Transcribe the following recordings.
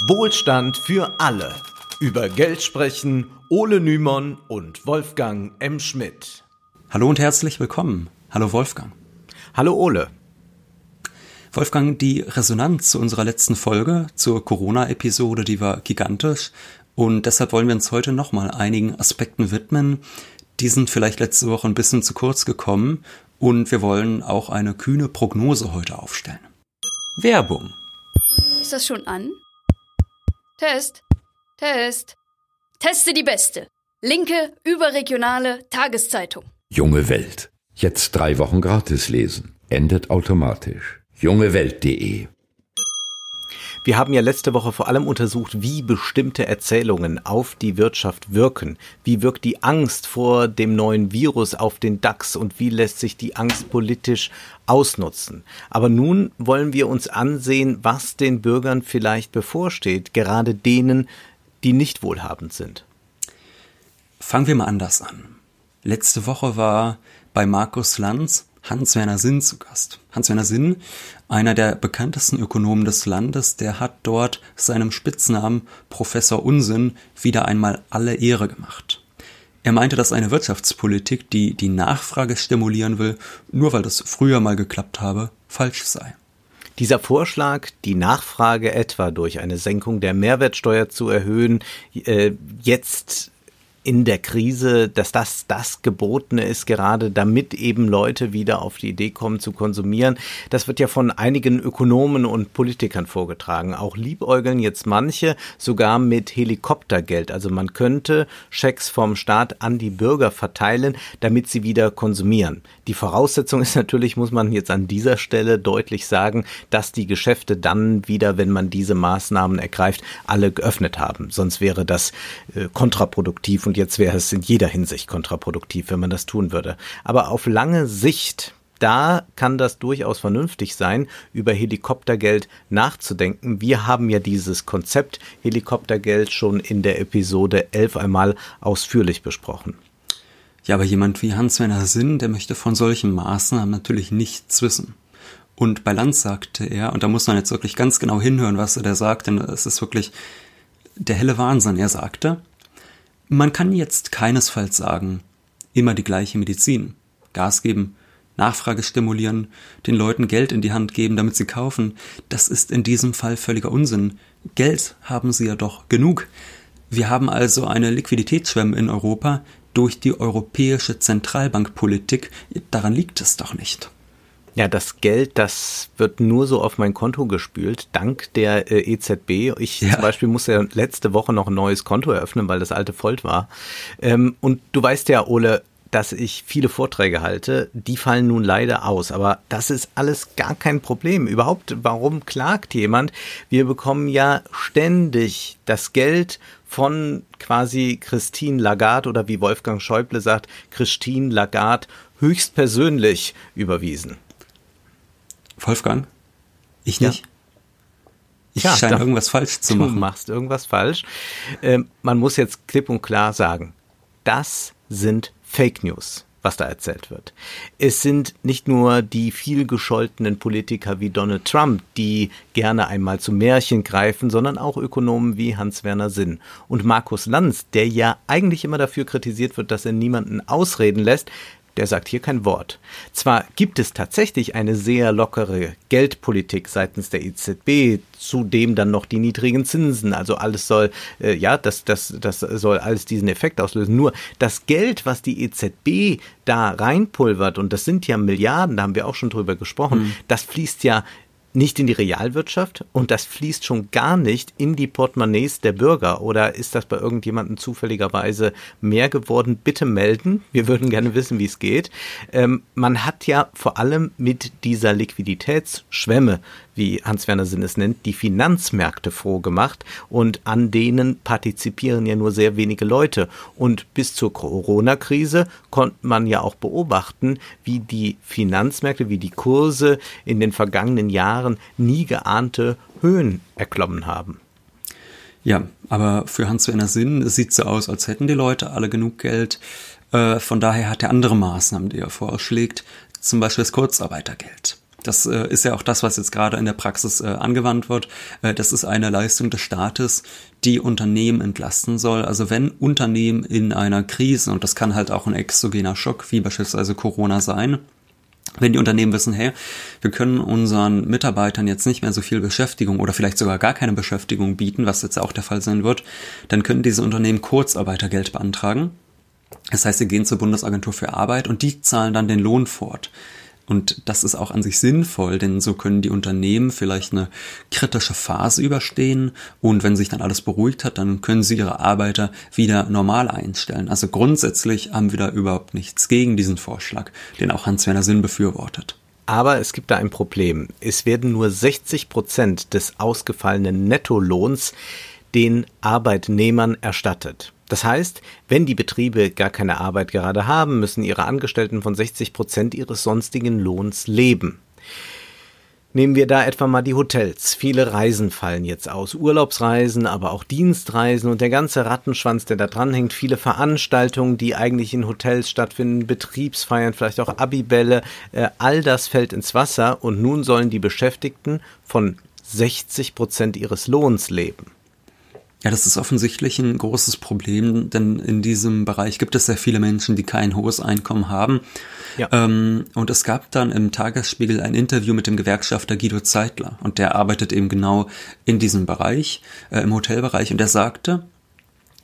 Wohlstand für alle. Über Geld sprechen Ole Nymon und Wolfgang M. Schmidt. Hallo und herzlich willkommen. Hallo Wolfgang. Hallo Ole. Wolfgang, die Resonanz zu unserer letzten Folge, zur Corona-Episode, die war gigantisch. Und deshalb wollen wir uns heute nochmal einigen Aspekten widmen. Die sind vielleicht letzte Woche ein bisschen zu kurz gekommen. Und wir wollen auch eine kühne Prognose heute aufstellen. Werbung. Ist das schon an? Test. Test. Teste die beste. Linke, überregionale Tageszeitung. Junge Welt. Jetzt drei Wochen gratis lesen. Endet automatisch. jungewelt.de Wir haben ja letzte Woche vor allem untersucht, wie bestimmte Erzählungen auf die Wirtschaft wirken. Wie wirkt die Angst vor dem neuen Virus auf den DAX und wie lässt sich die Angst politisch ausnutzen. Aber nun wollen wir uns ansehen, was den Bürgern vielleicht bevorsteht, gerade denen, die nicht wohlhabend sind. Fangen wir mal anders an. Letzte Woche war bei Markus Lanz Hans-Werner Sinn zu Gast. Hans-Werner Sinn, einer der bekanntesten Ökonomen des Landes, der hat dort seinem Spitznamen Professor Unsinn wieder einmal alle Ehre gemacht. Er meinte, dass eine Wirtschaftspolitik, die die Nachfrage stimulieren will, nur weil das früher mal geklappt habe, falsch sei. Dieser Vorschlag, die Nachfrage etwa durch eine Senkung der Mehrwertsteuer zu erhöhen, äh, jetzt in der Krise, dass das das Gebotene ist, gerade damit eben Leute wieder auf die Idee kommen zu konsumieren. Das wird ja von einigen Ökonomen und Politikern vorgetragen. Auch liebäugeln jetzt manche sogar mit Helikoptergeld. Also man könnte Schecks vom Staat an die Bürger verteilen, damit sie wieder konsumieren. Die Voraussetzung ist natürlich, muss man jetzt an dieser Stelle deutlich sagen, dass die Geschäfte dann wieder, wenn man diese Maßnahmen ergreift, alle geöffnet haben. Sonst wäre das äh, kontraproduktiv und jetzt wäre es in jeder Hinsicht kontraproduktiv, wenn man das tun würde. Aber auf lange Sicht da kann das durchaus vernünftig sein, über Helikoptergeld nachzudenken. Wir haben ja dieses Konzept Helikoptergeld schon in der Episode 11 einmal ausführlich besprochen. Ja, aber jemand wie Hans-Werner Sinn, der möchte von solchen Maßnahmen natürlich nichts wissen. Und bei Lanz sagte er, und da muss man jetzt wirklich ganz genau hinhören, was er da sagt, denn es ist wirklich der helle Wahnsinn. Er sagte, man kann jetzt keinesfalls sagen, immer die gleiche Medizin. Gas geben, Nachfrage stimulieren, den Leuten Geld in die Hand geben, damit sie kaufen. Das ist in diesem Fall völliger Unsinn. Geld haben sie ja doch genug. Wir haben also eine Liquiditätsschwemme in Europa durch die europäische Zentralbankpolitik. Daran liegt es doch nicht. Ja, das Geld, das wird nur so auf mein Konto gespült, dank der äh, EZB. Ich ja. zum Beispiel musste ja letzte Woche noch ein neues Konto eröffnen, weil das alte voll war. Ähm, und du weißt ja, Ole, dass ich viele Vorträge halte, die fallen nun leider aus. Aber das ist alles gar kein Problem. Überhaupt, warum klagt jemand? Wir bekommen ja ständig das Geld von quasi Christine Lagarde oder wie Wolfgang Schäuble sagt, Christine Lagarde höchstpersönlich überwiesen. Wolfgang? Ich nicht? Ja. Ich ja, scheine irgendwas falsch zu machen. Du machst irgendwas falsch. Ähm, man muss jetzt klipp und klar sagen, das sind Fake News, was da erzählt wird. Es sind nicht nur die viel gescholtenen Politiker wie Donald Trump, die gerne einmal zu Märchen greifen, sondern auch Ökonomen wie Hans-Werner Sinn. Und Markus Lanz, der ja eigentlich immer dafür kritisiert wird, dass er niemanden ausreden lässt, der sagt hier kein Wort. Zwar gibt es tatsächlich eine sehr lockere Geldpolitik seitens der EZB, zudem dann noch die niedrigen Zinsen, also alles soll, äh, ja, das, das, das soll alles diesen Effekt auslösen. Nur das Geld, was die EZB da reinpulvert, und das sind ja Milliarden, da haben wir auch schon drüber gesprochen, mhm. das fließt ja nicht in die Realwirtschaft und das fließt schon gar nicht in die Portemonnaies der Bürger. Oder ist das bei irgendjemandem zufälligerweise mehr geworden? Bitte melden. Wir würden gerne wissen, wie es geht. Ähm, man hat ja vor allem mit dieser Liquiditätsschwemme wie Hans-Werner Sinn es nennt, die Finanzmärkte froh gemacht und an denen partizipieren ja nur sehr wenige Leute. Und bis zur Corona-Krise konnte man ja auch beobachten, wie die Finanzmärkte, wie die Kurse in den vergangenen Jahren nie geahnte Höhen erklommen haben. Ja, aber für Hans-Werner Sinn sieht so aus, als hätten die Leute alle genug Geld. Äh, von daher hat er andere Maßnahmen, die er vorschlägt, zum Beispiel das Kurzarbeitergeld. Das äh, ist ja auch das, was jetzt gerade in der Praxis äh, angewandt wird. Äh, das ist eine Leistung des Staates, die Unternehmen entlasten soll. Also wenn Unternehmen in einer Krise, und das kann halt auch ein exogener Schock, wie beispielsweise Corona sein, wenn die Unternehmen wissen, hey, wir können unseren Mitarbeitern jetzt nicht mehr so viel Beschäftigung oder vielleicht sogar gar keine Beschäftigung bieten, was jetzt auch der Fall sein wird, dann können diese Unternehmen Kurzarbeitergeld beantragen. Das heißt, sie gehen zur Bundesagentur für Arbeit und die zahlen dann den Lohn fort. Und das ist auch an sich sinnvoll, denn so können die Unternehmen vielleicht eine kritische Phase überstehen und wenn sich dann alles beruhigt hat, dann können sie ihre Arbeiter wieder normal einstellen. Also grundsätzlich haben wir da überhaupt nichts gegen diesen Vorschlag, den auch Hans-Werner Sinn befürwortet. Aber es gibt da ein Problem. Es werden nur 60 Prozent des ausgefallenen Nettolohns den Arbeitnehmern erstattet. Das heißt, wenn die Betriebe gar keine Arbeit gerade haben, müssen ihre Angestellten von 60 Prozent ihres sonstigen Lohns leben. Nehmen wir da etwa mal die Hotels. Viele Reisen fallen jetzt aus. Urlaubsreisen, aber auch Dienstreisen und der ganze Rattenschwanz, der da dranhängt. Viele Veranstaltungen, die eigentlich in Hotels stattfinden, Betriebsfeiern, vielleicht auch Abibälle. Äh, all das fällt ins Wasser und nun sollen die Beschäftigten von 60 Prozent ihres Lohns leben. Ja, das ist offensichtlich ein großes Problem, denn in diesem Bereich gibt es sehr viele Menschen, die kein hohes Einkommen haben. Ja. Ähm, und es gab dann im Tagesspiegel ein Interview mit dem Gewerkschafter Guido Zeitler und der arbeitet eben genau in diesem Bereich, äh, im Hotelbereich und er sagte,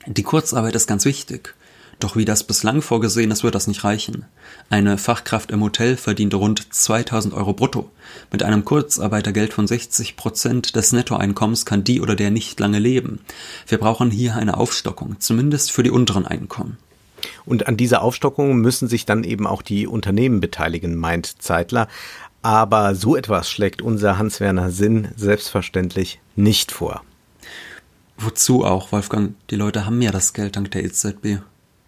die Kurzarbeit ist ganz wichtig. Doch wie das bislang vorgesehen ist, wird das nicht reichen. Eine Fachkraft im Hotel verdient rund 2000 Euro brutto. Mit einem Kurzarbeitergeld von 60 Prozent des Nettoeinkommens kann die oder der nicht lange leben. Wir brauchen hier eine Aufstockung, zumindest für die unteren Einkommen. Und an dieser Aufstockung müssen sich dann eben auch die Unternehmen beteiligen, meint Zeitler. Aber so etwas schlägt unser Hans-Werner Sinn selbstverständlich nicht vor. Wozu auch, Wolfgang? Die Leute haben ja das Geld dank der EZB.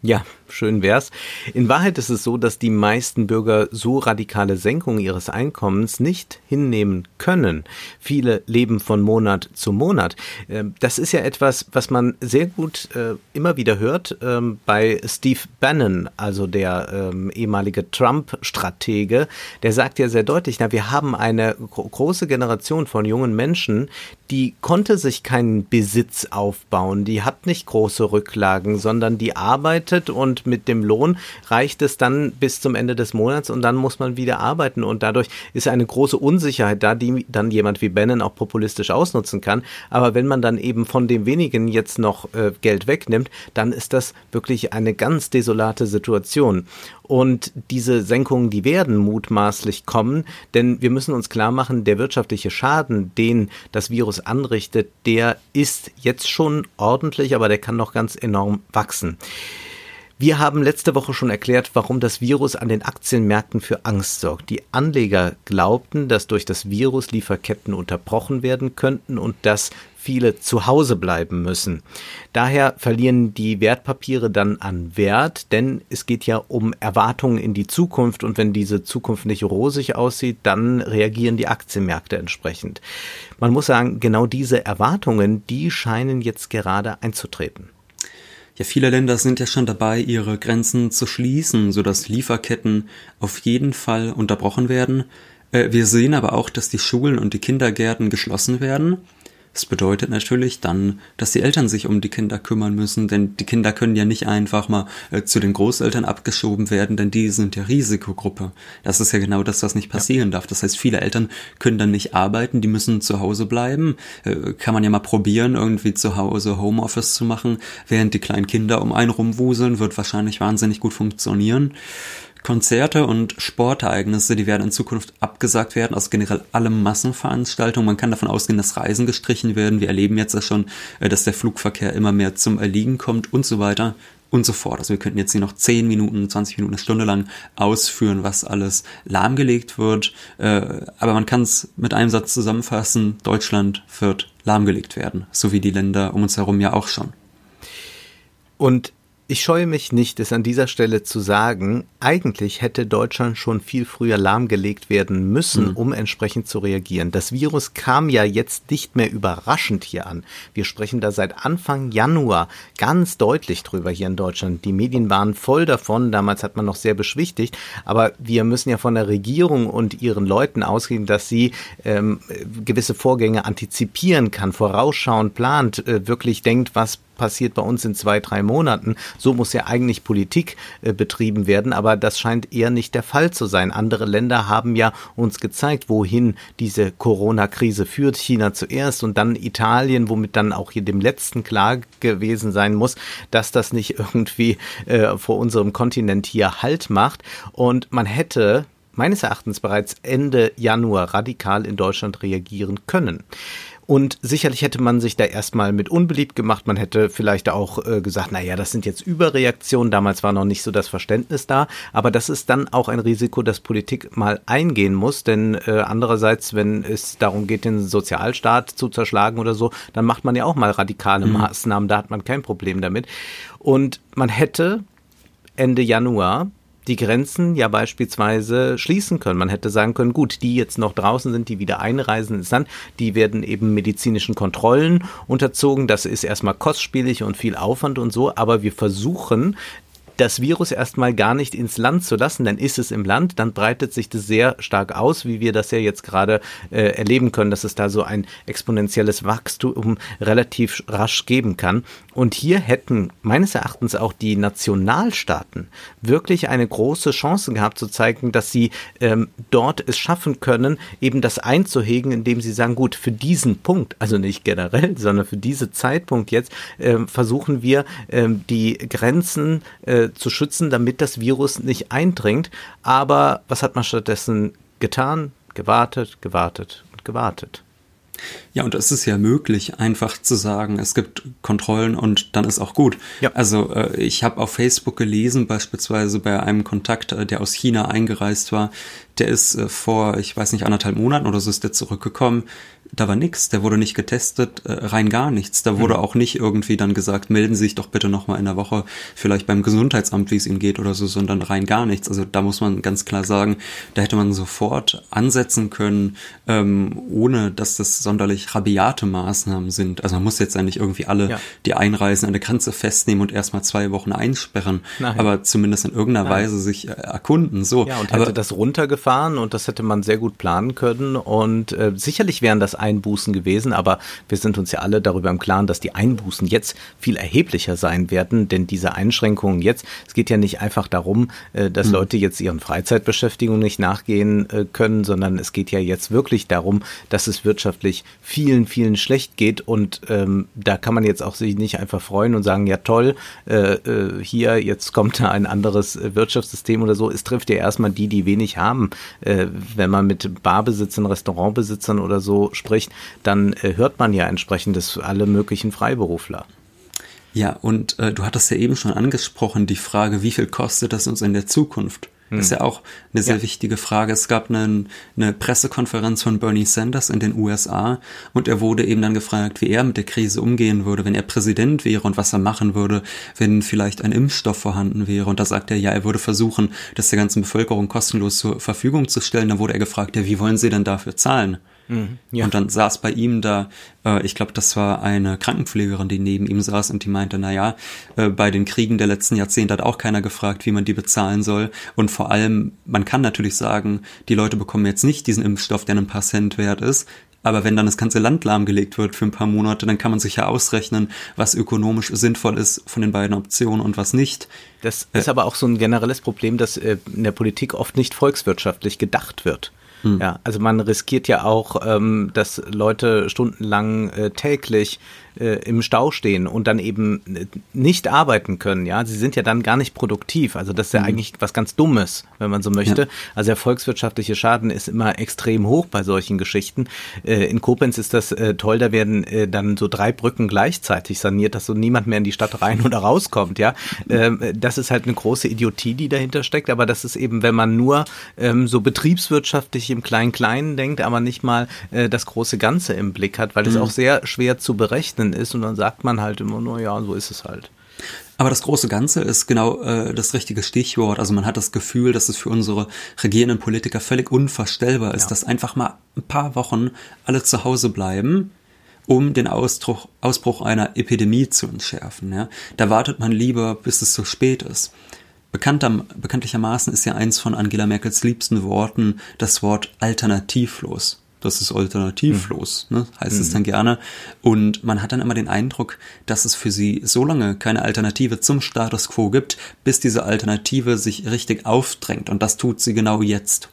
Ja, schön wär's. In Wahrheit ist es so, dass die meisten Bürger so radikale Senkungen ihres Einkommens nicht hinnehmen können. Viele leben von Monat zu Monat. Ähm, das ist ja etwas, was man sehr gut äh, immer wieder hört ähm, bei Steve Bannon, also der ähm, ehemalige Trump-Stratege. Der sagt ja sehr deutlich, na, wir haben eine große Generation von jungen Menschen, die konnte sich keinen Besitz aufbauen, die hat nicht große Rücklagen, sondern die arbeitet und mit dem Lohn reicht es dann bis zum Ende des Monats und dann muss man wieder arbeiten und dadurch ist eine große Unsicherheit da, die dann jemand wie Bannon auch populistisch ausnutzen kann. Aber wenn man dann eben von dem wenigen jetzt noch äh, Geld wegnimmt, dann ist das wirklich eine ganz desolate Situation. Und diese Senkungen, die werden mutmaßlich kommen, denn wir müssen uns klar machen, der wirtschaftliche Schaden, den das Virus anrichtet, der ist jetzt schon ordentlich, aber der kann noch ganz enorm wachsen. Wir haben letzte Woche schon erklärt, warum das Virus an den Aktienmärkten für Angst sorgt. Die Anleger glaubten, dass durch das Virus Lieferketten unterbrochen werden könnten und dass viele zu Hause bleiben müssen. Daher verlieren die Wertpapiere dann an Wert, denn es geht ja um Erwartungen in die Zukunft und wenn diese Zukunft nicht rosig aussieht, dann reagieren die Aktienmärkte entsprechend. Man muss sagen, genau diese Erwartungen, die scheinen jetzt gerade einzutreten. Ja, viele Länder sind ja schon dabei, ihre Grenzen zu schließen, sodass Lieferketten auf jeden Fall unterbrochen werden. Äh, wir sehen aber auch, dass die Schulen und die Kindergärten geschlossen werden. Das bedeutet natürlich dann, dass die Eltern sich um die Kinder kümmern müssen, denn die Kinder können ja nicht einfach mal äh, zu den Großeltern abgeschoben werden, denn die sind ja Risikogruppe. Das ist ja genau das, was nicht passieren ja. darf. Das heißt, viele Eltern können dann nicht arbeiten, die müssen zu Hause bleiben. Äh, kann man ja mal probieren, irgendwie zu Hause Homeoffice zu machen, während die kleinen Kinder um einen rumwuseln, wird wahrscheinlich wahnsinnig gut funktionieren. Konzerte und Sportereignisse, die werden in Zukunft abgesagt werden, also generell alle Massenveranstaltungen. Man kann davon ausgehen, dass Reisen gestrichen werden. Wir erleben jetzt ja schon, äh, dass der Flugverkehr immer mehr zum Erliegen kommt und so weiter und so fort. Also wir könnten jetzt hier noch 10 Minuten, 20 Minuten, eine Stunde lang ausführen, was alles lahmgelegt wird. Äh, aber man kann es mit einem Satz zusammenfassen, Deutschland wird lahmgelegt werden, so wie die Länder um uns herum ja auch schon. Und Ich scheue mich nicht, es an dieser Stelle zu sagen, eigentlich hätte Deutschland schon viel früher lahmgelegt werden müssen, mhm. um entsprechend zu reagieren. Das Virus kam ja jetzt nicht mehr überraschend hier an. Wir sprechen da seit Anfang Januar ganz deutlich drüber hier in Deutschland. Die Medien waren voll davon, damals hat man noch sehr beschwichtigt, aber wir müssen ja von der Regierung und ihren Leuten ausgehen, dass sie ähm, gewisse Vorgänge antizipieren kann, vorausschauend plant, äh, wirklich denkt, was passiert bei uns in zwei, drei Monaten. So muss ja eigentlich Politik äh, betrieben werden, aber das scheint eher nicht der Fall zu sein. Andere Länder haben ja uns gezeigt, wohin diese Corona-Krise führt. China zuerst und dann Italien, womit dann auch hier dem letzten klar gewesen sein muss, dass das nicht irgendwie äh, vor unserem Kontinent hier Halt macht. Und man hätte meines Erachtens bereits Ende Januar radikal in Deutschland reagieren können. Und sicherlich hätte man sich da erstmal mit unbeliebt gemacht. Man hätte vielleicht auch äh, gesagt, na ja, das sind jetzt Überreaktionen. Damals war noch nicht so das Verständnis da. Aber das ist dann auch ein Risiko, das Politik mal eingehen muss. Denn äh, andererseits, wenn es darum geht, den Sozialstaat zu zerschlagen oder so, dann macht man ja auch mal radikale mhm. Maßnahmen. Da hat man kein Problem damit. Und man hätte Ende Januar die Grenzen ja beispielsweise schließen können. Man hätte sagen können, gut, die jetzt noch draußen sind, die wieder einreisen ins Land, die werden eben medizinischen Kontrollen unterzogen. Das ist erstmal kostspielig und viel Aufwand und so, aber wir versuchen das Virus erstmal gar nicht ins Land zu lassen, dann ist es im Land, dann breitet sich das sehr stark aus, wie wir das ja jetzt gerade äh, erleben können, dass es da so ein exponentielles Wachstum relativ rasch geben kann. Und hier hätten meines Erachtens auch die Nationalstaaten wirklich eine große Chance gehabt zu zeigen, dass sie ähm, dort es schaffen können, eben das einzuhegen, indem sie sagen, gut, für diesen Punkt, also nicht generell, sondern für diesen Zeitpunkt jetzt, äh, versuchen wir äh, die Grenzen äh, zu schützen, damit das Virus nicht eindringt. Aber was hat man stattdessen getan? Gewartet, gewartet und gewartet. Ja, und es ist ja möglich, einfach zu sagen, es gibt Kontrollen und dann ist auch gut. Ja. Also äh, ich habe auf Facebook gelesen, beispielsweise bei einem Kontakt, äh, der aus China eingereist war, der ist äh, vor, ich weiß nicht, anderthalb Monaten oder so ist der zurückgekommen da war nix, der wurde nicht getestet, äh, rein gar nichts. Da wurde mhm. auch nicht irgendwie dann gesagt, melden Sie sich doch bitte nochmal in der Woche vielleicht beim Gesundheitsamt, wie es Ihnen geht oder so, sondern rein gar nichts. Also da muss man ganz klar sagen, da hätte man sofort ansetzen können, ähm, ohne dass das sonderlich rabiate Maßnahmen sind. Also man muss jetzt ja nicht irgendwie alle, ja. die einreisen, an der Grenze festnehmen und erstmal zwei Wochen einsperren, Nein. aber zumindest in irgendeiner Nein. Weise sich äh, erkunden. So. Ja, und hätte aber, das runtergefahren und das hätte man sehr gut planen können und äh, sicherlich wären das Einbußen gewesen, aber wir sind uns ja alle darüber im Klaren, dass die Einbußen jetzt viel erheblicher sein werden, denn diese Einschränkungen jetzt, es geht ja nicht einfach darum, äh, dass mhm. Leute jetzt ihren Freizeitbeschäftigungen nicht nachgehen äh, können, sondern es geht ja jetzt wirklich darum, dass es wirtschaftlich vielen, vielen schlecht geht und ähm, da kann man jetzt auch sich nicht einfach freuen und sagen, ja toll, äh, äh, hier jetzt kommt da ein anderes Wirtschaftssystem oder so. Es trifft ja erstmal die, die wenig haben. Äh, wenn man mit Barbesitzern, Restaurantbesitzern oder so spricht, dann äh, hört man ja entsprechendes alle möglichen Freiberufler. Ja, und äh, du hattest ja eben schon angesprochen, die Frage, wie viel kostet das uns in der Zukunft? Hm. Ist ja auch eine sehr ja. wichtige Frage. Es gab eine, eine Pressekonferenz von Bernie Sanders in den USA und er wurde eben dann gefragt, wie er mit der Krise umgehen würde, wenn er Präsident wäre und was er machen würde, wenn vielleicht ein Impfstoff vorhanden wäre. Und da sagt er, ja, er würde versuchen, das der ganzen Bevölkerung kostenlos zur Verfügung zu stellen. Da wurde er gefragt, ja, wie wollen Sie denn dafür zahlen? Mhm, ja. Und dann saß bei ihm da, äh, ich glaube, das war eine Krankenpflegerin, die neben ihm saß und die meinte, na ja, äh, bei den Kriegen der letzten Jahrzehnte hat auch keiner gefragt, wie man die bezahlen soll. Und vor allem, man kann natürlich sagen, die Leute bekommen jetzt nicht diesen Impfstoff, der ein paar Cent wert ist. Aber wenn dann das ganze Land lahmgelegt wird für ein paar Monate, dann kann man sich ja ausrechnen, was ökonomisch sinnvoll ist von den beiden Optionen und was nicht. Das ist äh, aber auch so ein generelles Problem, dass äh, in der Politik oft nicht volkswirtschaftlich gedacht wird. Hm. Ja, also man riskiert ja auch, ähm, dass Leute stundenlang äh, täglich äh, im Stau stehen und dann eben äh, nicht arbeiten können, ja, sie sind ja dann gar nicht produktiv. Also das ist ja mhm. eigentlich was ganz Dummes, wenn man so möchte. Ja. Also der volkswirtschaftliche Schaden ist immer extrem hoch bei solchen Geschichten. Äh, in Koblenz ist das äh, toll, da werden äh, dann so drei Brücken gleichzeitig saniert, dass so niemand mehr in die Stadt rein oder rauskommt, ja. Ähm, das ist halt eine große Idiotie, die dahinter steckt, aber das ist eben, wenn man nur ähm, so betriebswirtschaftlich im Klein-Kleinen denkt, aber nicht mal äh, das große Ganze im Blick hat, weil es mhm. auch sehr schwer zu berechnen ist und dann sagt man halt immer nur, ja, so ist es halt. Aber das große Ganze ist genau äh, das richtige Stichwort. Also man hat das Gefühl, dass es für unsere regierenden Politiker völlig unvorstellbar ist, ja. dass einfach mal ein paar Wochen alle zu Hause bleiben, um den Ausbruch, Ausbruch einer Epidemie zu entschärfen. Ja? Da wartet man lieber, bis es zu spät ist. Bekannter, bekanntlichermaßen ist ja eins von Angela Merkels liebsten Worten das Wort alternativlos das ist alternativlos, mhm. ne, heißt mhm. es dann gerne. Und man hat dann immer den Eindruck, dass es für sie so lange keine Alternative zum Status quo gibt, bis diese Alternative sich richtig aufdrängt. Und das tut sie genau jetzt.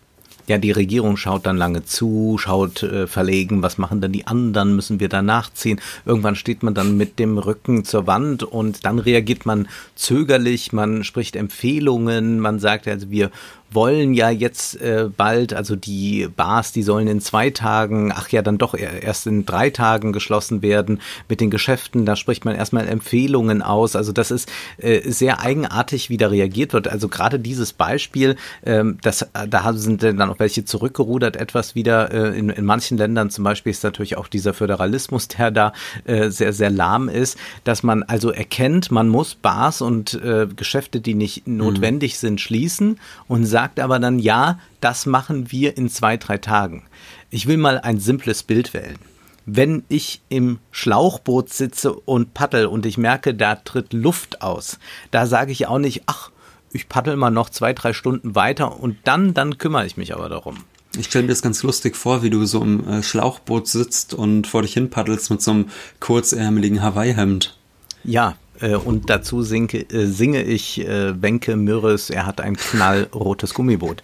Ja, die Regierung schaut dann lange zu, schaut äh, verlegen, was machen denn die anderen, müssen wir da nachziehen. Irgendwann steht man dann mit dem Rücken zur Wand und dann reagiert man zögerlich, man spricht Empfehlungen, man sagt also, wir wollen ja jetzt äh, bald, also die Bars, die sollen in zwei Tagen, ach ja, dann doch erst in drei Tagen geschlossen werden mit den Geschäften. Da spricht man erstmal Empfehlungen aus. Also das ist äh, sehr eigenartig, wie da reagiert wird. Also gerade dieses Beispiel, ähm, das, da sind dann auch welche zurückgerudert etwas wieder. Äh, in, in manchen Ländern zum Beispiel ist natürlich auch dieser Föderalismus, der da äh, sehr, sehr lahm ist, dass man also erkennt, man muss Bars und äh, Geschäfte, die nicht mhm. notwendig sind, schließen und sagt, sagt aber dann, ja, das machen wir in zwei, drei Tagen. Ich will mal ein simples Bild wählen. Wenn ich im Schlauchboot sitze und paddel und ich merke, da tritt Luft aus, da sage ich auch nicht, ach, ich paddel mal noch zwei, drei Stunden weiter und dann, dann kümmere ich mich aber darum. Ich stelle mir das ganz lustig vor, wie du so im äh, Schlauchboot sitzt und vor dich hin paddelst mit so einem kurzärmeligen Hawaii-Hemd. Ja, äh, und dazu singe, äh, singe ich äh, Wenke Mürres, er hat ein knallrotes Gummiboot.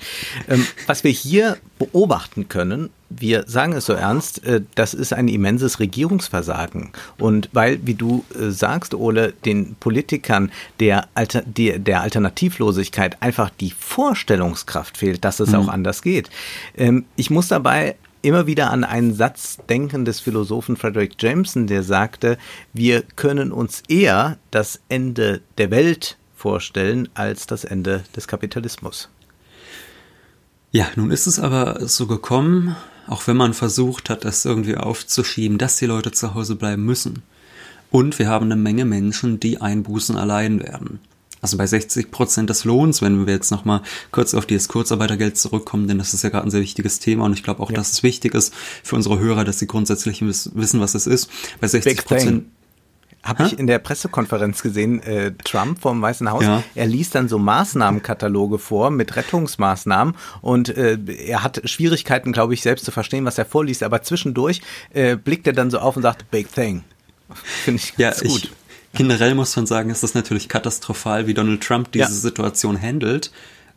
Ähm, was wir hier beobachten können, wir sagen es so ernst, äh, das ist ein immenses Regierungsversagen. Und weil, wie du äh, sagst, Ole, den Politikern der, Alter, der, der Alternativlosigkeit einfach die Vorstellungskraft fehlt, dass es mhm. auch anders geht. Ähm, ich muss dabei immer wieder an einen Satz denken des Philosophen Frederick Jameson, der sagte, wir können uns eher das Ende der Welt vorstellen als das Ende des Kapitalismus. Ja, nun ist es aber so gekommen, auch wenn man versucht hat, das irgendwie aufzuschieben, dass die Leute zu Hause bleiben müssen. Und wir haben eine Menge Menschen, die Einbußen allein werden. Also bei 60 Prozent des Lohns, wenn wir jetzt nochmal kurz auf dieses Kurzarbeitergeld zurückkommen, denn das ist ja gerade ein sehr wichtiges Thema und ich glaube auch, ja. dass es wichtig ist für unsere Hörer, dass sie grundsätzlich wissen, was es ist. Bei 60 Prozent habe ich in der Pressekonferenz gesehen, äh, Trump vom Weißen Haus, ja. er liest dann so Maßnahmenkataloge vor mit Rettungsmaßnahmen und äh, er hat Schwierigkeiten, glaube ich, selbst zu verstehen, was er vorliest, aber zwischendurch äh, blickt er dann so auf und sagt, Big Thing. Finde ich ganz ja, gut. Ich, Generell muss man sagen, ist das natürlich katastrophal, wie Donald Trump diese ja. Situation handelt.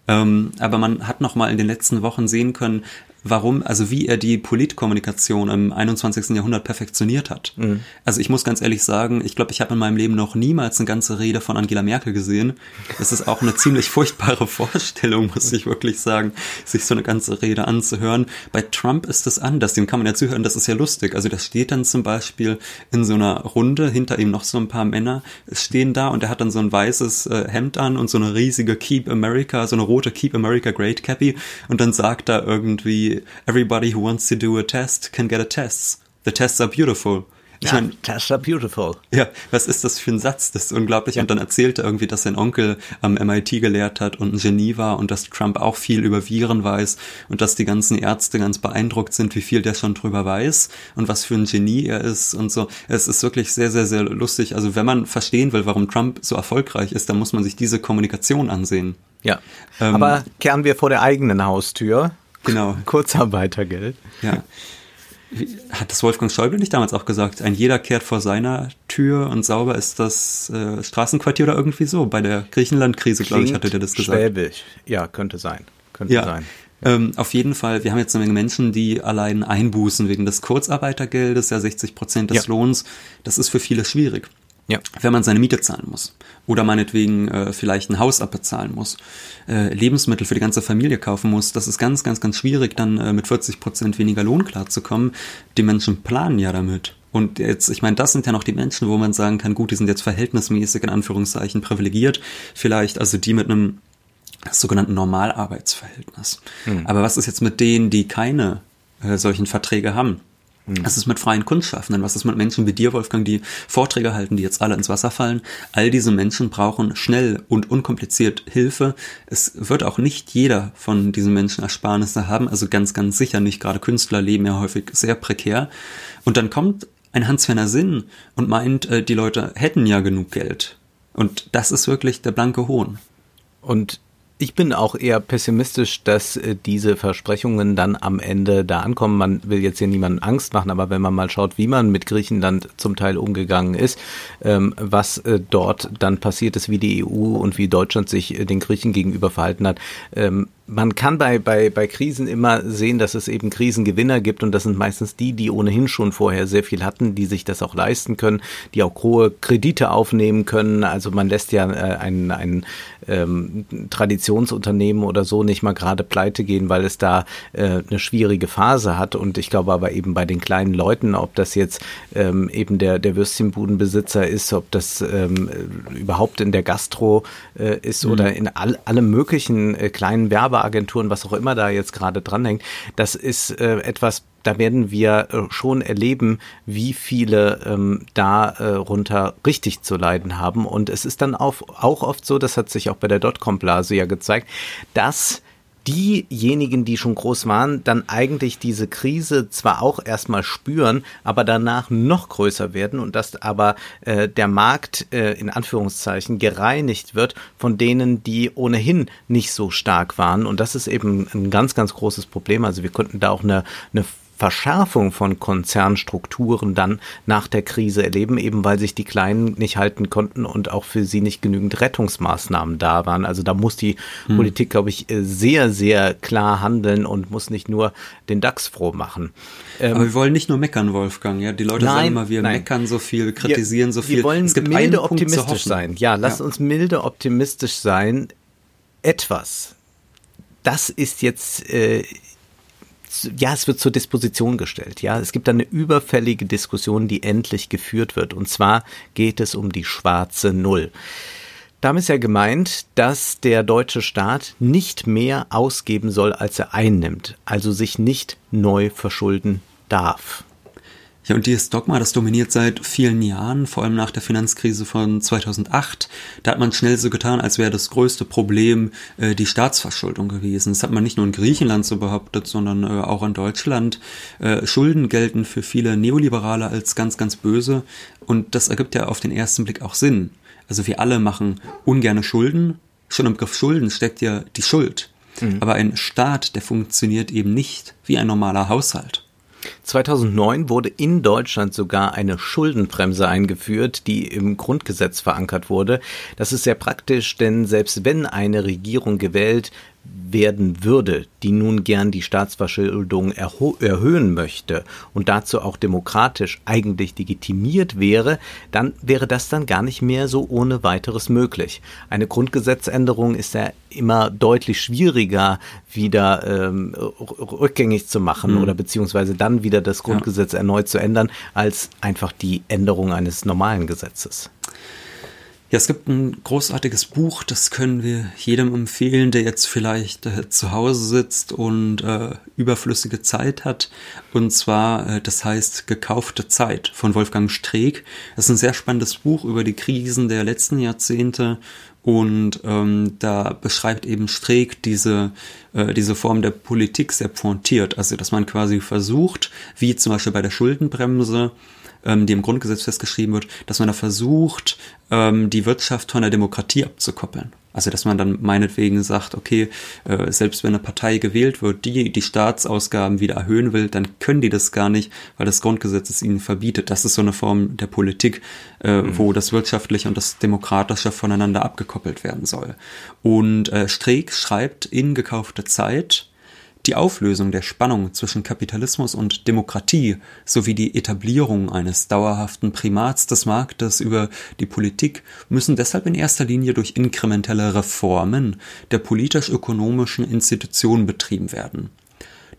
Ähm, aber man hat noch mal in den letzten Wochen sehen können, warum, also wie er die Politkommunikation im 21. Jahrhundert perfektioniert hat. Mhm. Also ich muss ganz ehrlich sagen, ich glaube, ich habe in meinem Leben noch niemals eine ganze Rede von Angela Merkel gesehen. Das ist auch eine ziemlich furchtbare Vorstellung, muss ich wirklich sagen, sich so eine ganze Rede anzuhören. Bei Trump ist das anders, dem kann man ja zuhören, das ist ja lustig. Also das steht dann zum Beispiel in so einer Runde, hinter ihm noch so ein paar Männer stehen da und er hat dann so ein weißes äh, Hemd an und so eine riesige Keep America, so eine rote Keep America Great Cappy und dann sagt er irgendwie, everybody who wants to do a test can get a test. The tests are beautiful. Ich ja, mein, tests are beautiful. Ja, was ist das für ein Satz? Das ist unglaublich. Ja. Und dann erzählt er irgendwie, dass sein Onkel am MIT gelehrt hat und ein Genie war und dass Trump auch viel über Viren weiß und dass die ganzen Ärzte ganz beeindruckt sind, wie viel der schon drüber weiß und was für ein Genie er ist und so. Es ist wirklich sehr, sehr, sehr lustig. Also wenn man verstehen will, warum Trump so erfolgreich ist, dann muss man sich diese Kommunikation ansehen. Ja. Ähm, Aber kehren wir vor der eigenen Haustür. Genau. Kurzarbeitergeld. Ja. Hat das Wolfgang Schäuble nicht damals auch gesagt? Ein jeder kehrt vor seiner Tür und sauber ist das äh, Straßenquartier oder irgendwie so. Bei der Griechenland-Krise, glaube ich, hatte der das gesagt. Schwäbisch. Ja, könnte sein. Könnte ja. sein. Ähm, auf jeden Fall, wir haben jetzt eine Menge Menschen, die allein einbußen wegen des Kurzarbeitergeldes, ja 60 Prozent des ja. Lohns. Das ist für viele schwierig. Ja. Wenn man seine Miete zahlen muss oder meinetwegen äh, vielleicht ein Haus abbezahlen muss, äh, Lebensmittel für die ganze Familie kaufen muss, das ist ganz, ganz, ganz schwierig, dann äh, mit 40 Prozent weniger Lohn klarzukommen. Die Menschen planen ja damit. Und jetzt, ich meine, das sind ja noch die Menschen, wo man sagen kann, gut, die sind jetzt verhältnismäßig in Anführungszeichen privilegiert, vielleicht, also die mit einem sogenannten Normalarbeitsverhältnis. Mhm. Aber was ist jetzt mit denen, die keine äh, solchen Verträge haben? Was ist mit freien Kunstschaffenden? Was ist mit Menschen wie dir, Wolfgang, die Vorträge halten, die jetzt alle ins Wasser fallen? All diese Menschen brauchen schnell und unkompliziert Hilfe. Es wird auch nicht jeder von diesen Menschen Ersparnisse haben, also ganz, ganz sicher nicht. Gerade Künstler leben ja häufig sehr prekär. Und dann kommt ein Hans-Werner Sinn und meint, äh, die Leute hätten ja genug Geld. Und das ist wirklich der blanke Hohn. Und ich bin auch eher pessimistisch, dass äh, diese Versprechungen dann am Ende da ankommen. Man will jetzt hier niemanden Angst machen, aber wenn man mal schaut, wie man mit Griechenland zum Teil umgegangen ist, ähm, was äh, dort dann passiert ist, wie die EU und wie Deutschland sich äh, den Griechen gegenüber verhalten hat, ähm, man kann bei, bei, bei Krisen immer sehen, dass es eben Krisengewinner gibt und das sind meistens die, die ohnehin schon vorher sehr viel hatten, die sich das auch leisten können, die auch hohe Kredite aufnehmen können. Also man lässt ja äh, ein, ein ähm, Traditionsunternehmen oder so nicht mal gerade pleite gehen, weil es da äh, eine schwierige Phase hat. Und ich glaube aber eben bei den kleinen Leuten, ob das jetzt ähm, eben der, der Würstchenbudenbesitzer ist, ob das ähm, überhaupt in der Gastro äh, ist mhm. oder in all, alle möglichen äh, kleinen Werbe Werbeagenturen, was auch immer da jetzt gerade dranhängt, das ist äh, etwas, da werden wir äh, schon erleben, wie viele ähm, darunter äh, richtig zu leiden haben. Und es ist dann auch, auch oft so, das hat sich auch bei der Dotcom-Blase ja gezeigt, dass diejenigen, die schon groß waren, dann eigentlich diese Krise zwar auch erstmal spüren, aber danach noch größer werden und dass aber äh, der Markt äh, in Anführungszeichen gereinigt wird von denen, die ohnehin nicht so stark waren. Und das ist eben ein ganz, ganz großes Problem. Also wir konnten da auch eine, eine Verschärfung von Konzernstrukturen dann nach der Krise erleben, eben weil sich die Kleinen nicht halten konnten und auch für sie nicht genügend Rettungsmaßnahmen da waren. Also da muss die hm. Politik, glaube ich, sehr, sehr klar handeln und muss nicht nur den DAX froh machen. Ähm, Aber wir wollen nicht nur meckern, Wolfgang. Ja, die Leute nein, sagen immer, wir nein. meckern so viel, kritisieren wir, so viel. Wir wollen es gibt milde optimistisch sein. Ja, lass ja. uns milde optimistisch sein. Etwas. Das ist jetzt äh, ja, es wird zur Disposition gestellt. Ja, es gibt eine überfällige Diskussion, die endlich geführt wird. Und zwar geht es um die schwarze Null. Damit ist ja gemeint, dass der deutsche Staat nicht mehr ausgeben soll, als er einnimmt, also sich nicht neu verschulden darf. Ja, und dieses Dogma, das dominiert seit vielen Jahren, vor allem nach der Finanzkrise von 2008. Da hat man schnell so getan, als wäre das größte Problem äh, die Staatsverschuldung gewesen. Das hat man nicht nur in Griechenland so behauptet, sondern äh, auch in Deutschland. Äh, Schulden gelten für viele Neoliberale als ganz, ganz böse. Und das ergibt ja auf den ersten Blick auch Sinn. Also wir alle machen ungerne Schulden. Schon im Begriff Schulden steckt ja die Schuld. Mhm. Aber ein Staat, der funktioniert eben nicht wie ein normaler Haushalt. 2009 wurde in Deutschland sogar eine Schuldenbremse eingeführt, die im Grundgesetz verankert wurde. Das ist sehr praktisch, denn selbst wenn eine Regierung gewählt werden würde, die nun gern die Staatsverschuldung erhöhen möchte und dazu auch demokratisch eigentlich legitimiert wäre, dann wäre das dann gar nicht mehr so ohne weiteres möglich. Eine Grundgesetzänderung ist ja immer deutlich schwieriger wieder ähm, rückgängig zu machen mhm. oder beziehungsweise dann wieder das Grundgesetz ja. erneut zu ändern, als einfach die Änderung eines normalen Gesetzes. Ja, es gibt ein großartiges Buch, das können wir jedem empfehlen, der jetzt vielleicht äh, zu Hause sitzt und äh, überflüssige Zeit hat. Und zwar, äh, das heißt Gekaufte Zeit von Wolfgang Streeck. Das ist ein sehr spannendes Buch über die Krisen der letzten Jahrzehnte. Und ähm, da beschreibt eben Streeck diese, äh, diese Form der Politik sehr pointiert. Also, dass man quasi versucht, wie zum Beispiel bei der Schuldenbremse, ähm, die im Grundgesetz festgeschrieben wird, dass man da versucht, ähm, die Wirtschaft von der Demokratie abzukoppeln. Also dass man dann meinetwegen sagt, okay, äh, selbst wenn eine Partei gewählt wird, die die Staatsausgaben wieder erhöhen will, dann können die das gar nicht, weil das Grundgesetz es ihnen verbietet. Das ist so eine Form der Politik, äh, mhm. wo das Wirtschaftliche und das Demokratische voneinander abgekoppelt werden soll. Und äh, Streeck schreibt in gekaufte Zeit, die Auflösung der Spannung zwischen Kapitalismus und Demokratie sowie die Etablierung eines dauerhaften Primats des Marktes über die Politik müssen deshalb in erster Linie durch inkrementelle Reformen der politisch-ökonomischen Institutionen betrieben werden.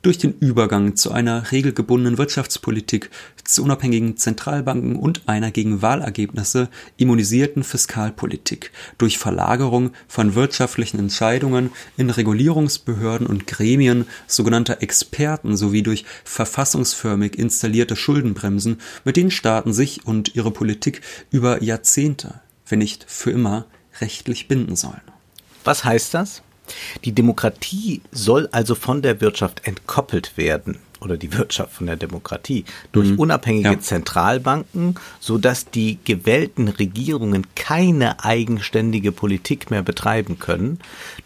Durch den Übergang zu einer regelgebundenen Wirtschaftspolitik, zu unabhängigen Zentralbanken und einer gegen Wahlergebnisse immunisierten Fiskalpolitik, durch Verlagerung von wirtschaftlichen Entscheidungen in Regulierungsbehörden und Gremien sogenannter Experten sowie durch verfassungsförmig installierte Schuldenbremsen, mit denen Staaten sich und ihre Politik über Jahrzehnte, wenn nicht für immer, rechtlich binden sollen. Was heißt das? Die Demokratie soll also von der Wirtschaft entkoppelt werden oder die Wirtschaft von der Demokratie durch mhm. unabhängige ja. Zentralbanken, so dass die gewählten Regierungen keine eigenständige Politik mehr betreiben können,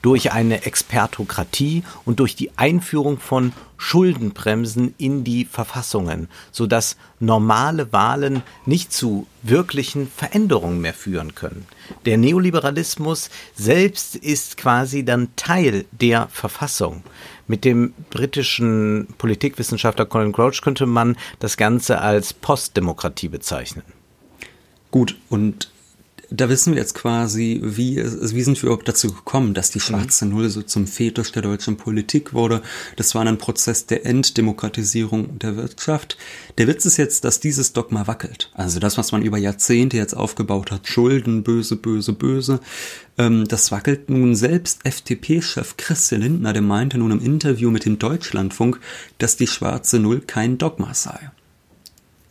durch eine Expertokratie und durch die Einführung von Schuldenbremsen in die Verfassungen, so dass normale Wahlen nicht zu wirklichen Veränderungen mehr führen können. Der Neoliberalismus selbst ist quasi dann Teil der Verfassung. Mit dem britischen Politikwissenschaftler Colin Crouch könnte man das Ganze als Postdemokratie bezeichnen. Gut, und da wissen wir jetzt quasi, wie, wie sind wir überhaupt dazu gekommen, dass die schwarze mhm. Null so zum Fetisch der deutschen Politik wurde. Das war ein Prozess der Enddemokratisierung der Wirtschaft. Der Witz ist jetzt, dass dieses Dogma wackelt. Also das, was man über Jahrzehnte jetzt aufgebaut hat, Schulden, böse, böse, böse, ähm, das wackelt nun selbst FDP-Chef Christian Lindner, der meinte nun im Interview mit dem Deutschlandfunk, dass die schwarze Null kein Dogma sei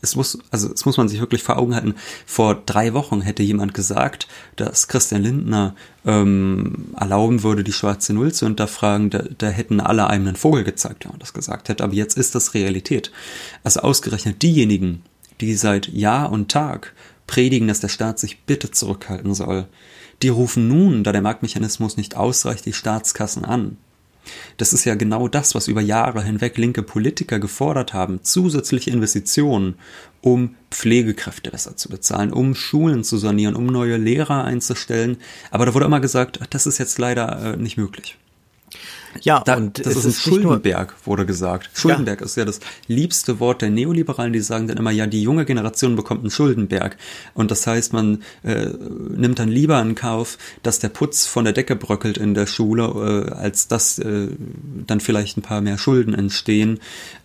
es muss, also es muss man sich wirklich vor Augen halten. Vor drei Wochen hätte jemand gesagt, dass Christian Lindner ähm, erlauben würde, die schwarze Null zu hinterfragen. Da, da hätten alle einem einen Vogel gezeigt, wenn man das gesagt hätte. Aber jetzt ist das Realität. Also ausgerechnet diejenigen, die seit Jahr und Tag predigen, dass der Staat sich bitte zurückhalten soll, die rufen nun, da der Marktmechanismus nicht ausreicht, die Staatskassen an. Das ist ja genau das, was über Jahre hinweg linke Politiker gefordert haben, zusätzliche Investitionen, um Pflegekräfte besser zu bezahlen, um Schulen zu sanieren, um neue Lehrer einzustellen. Aber da wurde immer gesagt, das ist jetzt leider äh, nicht möglich. Ja, da, und das ist, ist Schuldenberg, wurde gesagt. Schuldenberg ja. ist ja das liebste Wort der Neoliberalen, die sagen dann immer, ja, die junge Generation bekommt einen Schuldenberg. Und das heißt, man äh, nimmt dann lieber in Kauf, dass der Putz von der Decke bröckelt in der Schule, äh, als dass äh, dann vielleicht ein paar mehr Schulden entstehen.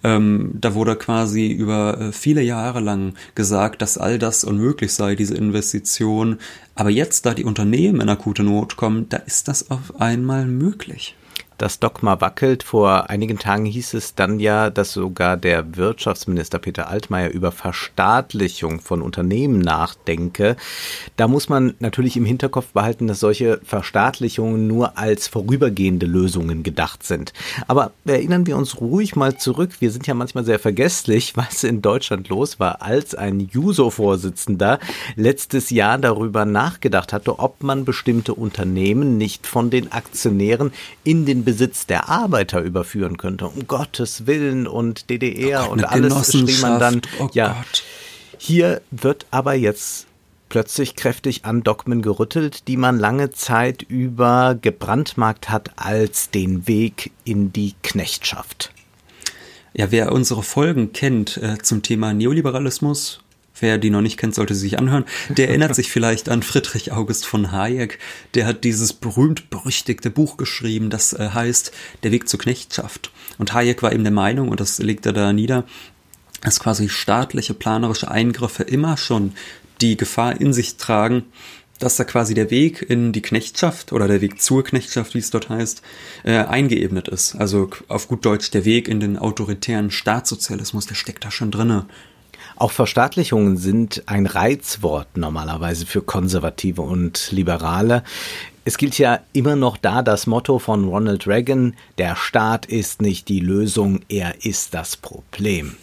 Ähm, da wurde quasi über äh, viele Jahre lang gesagt, dass all das unmöglich sei, diese Investition. Aber jetzt, da die Unternehmen in akute Not kommen, da ist das auf einmal möglich das Dogma wackelt. Vor einigen Tagen hieß es dann ja, dass sogar der Wirtschaftsminister Peter Altmaier über Verstaatlichung von Unternehmen nachdenke. Da muss man natürlich im Hinterkopf behalten, dass solche Verstaatlichungen nur als vorübergehende Lösungen gedacht sind. Aber erinnern wir uns ruhig mal zurück. Wir sind ja manchmal sehr vergesslich, was in Deutschland los war, als ein Juso-Vorsitzender letztes Jahr darüber nachgedacht hatte, ob man bestimmte Unternehmen nicht von den Aktionären in den Besitz der Arbeiter überführen könnte. Um Gottes Willen und DDR oh Gott, und alles schrie man dann. Oh ja. Gott. Hier wird aber jetzt plötzlich kräftig an Dogmen gerüttelt, die man lange Zeit über gebrandmarkt hat als den Weg in die Knechtschaft. Ja, wer unsere Folgen kennt äh, zum Thema Neoliberalismus, Wer die noch nicht kennt, sollte sie sich anhören. Der erinnert sich vielleicht an Friedrich August von Hayek. Der hat dieses berühmt-berüchtigte Buch geschrieben, das äh, heißt Der Weg zur Knechtschaft. Und Hayek war eben der Meinung, und das legt er da nieder, dass quasi staatliche planerische Eingriffe immer schon die Gefahr in sich tragen, dass da quasi der Weg in die Knechtschaft oder der Weg zur Knechtschaft, wie es dort heißt, äh, eingeebnet ist. Also auf gut Deutsch der Weg in den autoritären Staatssozialismus, der steckt da schon drinne. Auch Verstaatlichungen sind ein Reizwort normalerweise für Konservative und Liberale. Es gilt ja immer noch da das Motto von Ronald Reagan, der Staat ist nicht die Lösung, er ist das Problem.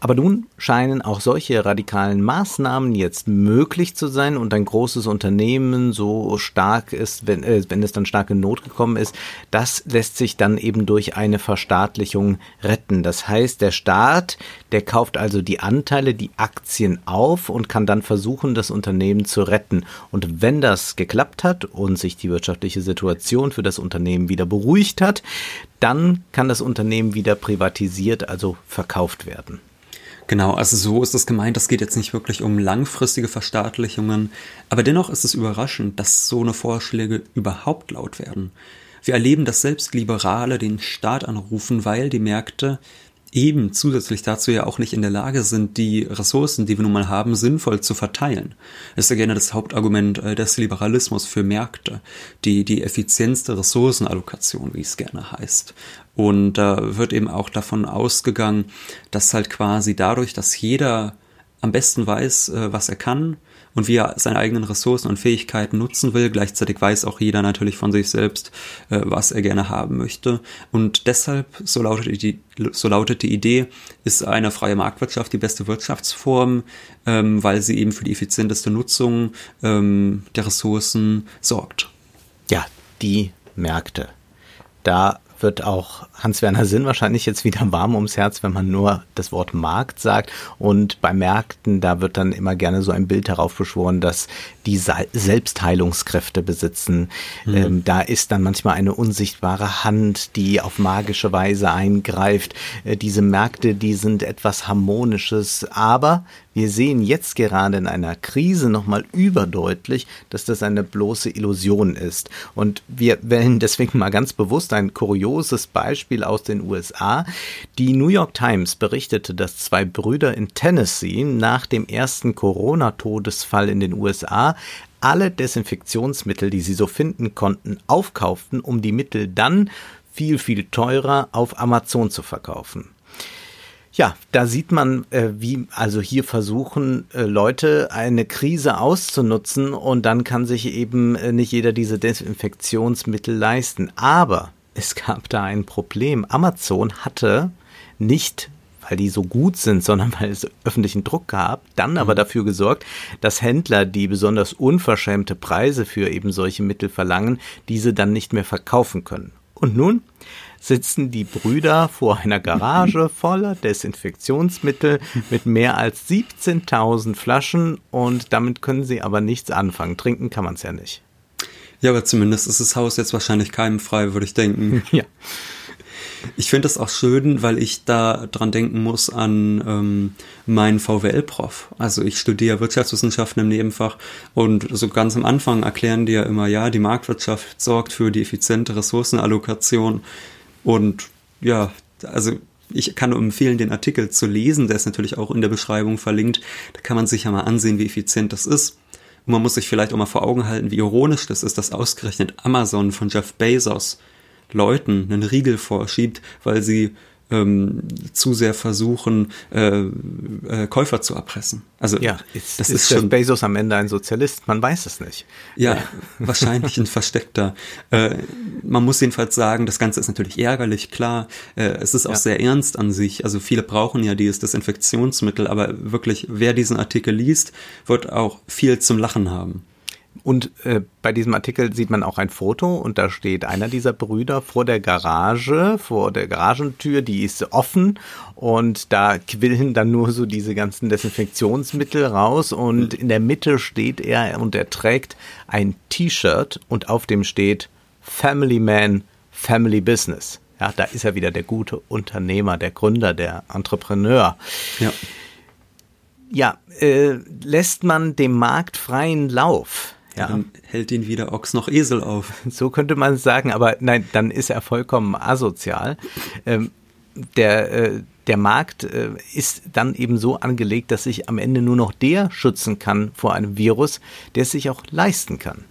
Aber nun scheinen auch solche radikalen Maßnahmen jetzt möglich zu sein und ein großes Unternehmen so stark ist, wenn, äh, wenn es dann stark in Not gekommen ist, das lässt sich dann eben durch eine Verstaatlichung retten. Das heißt, der Staat, der kauft also die Anteile, die Aktien auf und kann dann versuchen, das Unternehmen zu retten. Und wenn das geklappt hat und sich die wirtschaftliche Situation für das Unternehmen wieder beruhigt hat, dann kann das Unternehmen wieder privatisiert, also verkauft werden. Genau, also so ist es gemeint. Das geht jetzt nicht wirklich um langfristige Verstaatlichungen. Aber dennoch ist es überraschend, dass so eine Vorschläge überhaupt laut werden. Wir erleben, dass selbst Liberale den Staat anrufen, weil die Märkte eben zusätzlich dazu ja auch nicht in der Lage sind, die Ressourcen, die wir nun mal haben, sinnvoll zu verteilen. Das ist ja gerne das Hauptargument äh, des Liberalismus für Märkte, die, die Effizienz Ressourcenallokation, wie es gerne heißt. Und da äh, wird eben auch davon ausgegangen, dass halt quasi dadurch, dass jeder am besten weiß, äh, was er kann, und wie er seine eigenen Ressourcen und Fähigkeiten nutzen will. Gleichzeitig weiß auch jeder natürlich von sich selbst, äh, was er gerne haben möchte. Und deshalb, so lautet die, so lautet die Idee, ist eine freie Marktwirtschaft die beste Wirtschaftsform, ähm, weil sie eben für die effizienteste Nutzung ähm, der Ressourcen sorgt. Ja, die Märkte. Da wird auch Hans-Werner Sinn wahrscheinlich jetzt wieder warm ums Herz, wenn man nur das Wort Markt sagt. Und bei Märkten, da wird dann immer gerne so ein Bild heraufbeschworen, dass die Selbstheilungskräfte besitzen. Mhm. Ähm, da ist dann manchmal eine unsichtbare Hand, die auf magische Weise eingreift. Äh, diese Märkte, die sind etwas Harmonisches, aber wir sehen jetzt gerade in einer Krise nochmal überdeutlich, dass das eine bloße Illusion ist. Und wir wählen deswegen mal ganz bewusst ein kurioses Beispiel aus den USA. Die New York Times berichtete, dass zwei Brüder in Tennessee nach dem ersten Corona-Todesfall in den USA alle Desinfektionsmittel, die sie so finden konnten, aufkauften, um die Mittel dann viel, viel teurer auf Amazon zu verkaufen. Ja, da sieht man, äh, wie also hier versuchen äh, Leute eine Krise auszunutzen und dann kann sich eben äh, nicht jeder diese Desinfektionsmittel leisten. Aber es gab da ein Problem. Amazon hatte nicht weil die so gut sind, sondern weil es öffentlichen Druck gab, dann aber mhm. dafür gesorgt, dass Händler, die besonders unverschämte Preise für eben solche Mittel verlangen, diese dann nicht mehr verkaufen können. Und nun sitzen die Brüder vor einer Garage voller Desinfektionsmittel mit mehr als 17.000 Flaschen und damit können sie aber nichts anfangen. Trinken kann man es ja nicht. Ja, aber zumindest ist das Haus jetzt wahrscheinlich keimfrei, würde ich denken. ja. Ich finde das auch schön, weil ich da dran denken muss an ähm, meinen VWL-Prof. Also ich studiere Wirtschaftswissenschaften im Nebenfach und so ganz am Anfang erklären die ja immer, ja, die Marktwirtschaft sorgt für die effiziente Ressourcenallokation und ja, also ich kann nur empfehlen, den Artikel zu lesen. Der ist natürlich auch in der Beschreibung verlinkt. Da kann man sich ja mal ansehen, wie effizient das ist. Und man muss sich vielleicht auch mal vor Augen halten, wie ironisch das ist, dass ausgerechnet Amazon von Jeff Bezos Leuten einen Riegel vorschiebt, weil sie ähm, zu sehr versuchen, äh, äh, Käufer zu erpressen. Also ja, ist, das ist, ist schon Bezos am Ende ein Sozialist. Man weiß es nicht. Ja, wahrscheinlich ein versteckter. Äh, man muss jedenfalls sagen, das Ganze ist natürlich ärgerlich, klar. Äh, es ist auch ja. sehr ernst an sich. Also viele brauchen ja dieses Desinfektionsmittel, aber wirklich, wer diesen Artikel liest, wird auch viel zum Lachen haben. Und äh, bei diesem Artikel sieht man auch ein Foto und da steht einer dieser Brüder vor der Garage, vor der Garagentür, die ist offen und da quillen dann nur so diese ganzen Desinfektionsmittel raus und in der Mitte steht er und er trägt ein T-Shirt und auf dem steht Family Man, Family Business. Ja, da ist er wieder der gute Unternehmer, der Gründer, der Entrepreneur. Ja. Ja, äh, lässt man dem Markt freien Lauf, ja. Dann hält ihn weder Ochs noch Esel auf. So könnte man es sagen, aber nein, dann ist er vollkommen asozial. Ähm, der, äh, der Markt äh, ist dann eben so angelegt, dass sich am Ende nur noch der schützen kann vor einem Virus, der es sich auch leisten kann.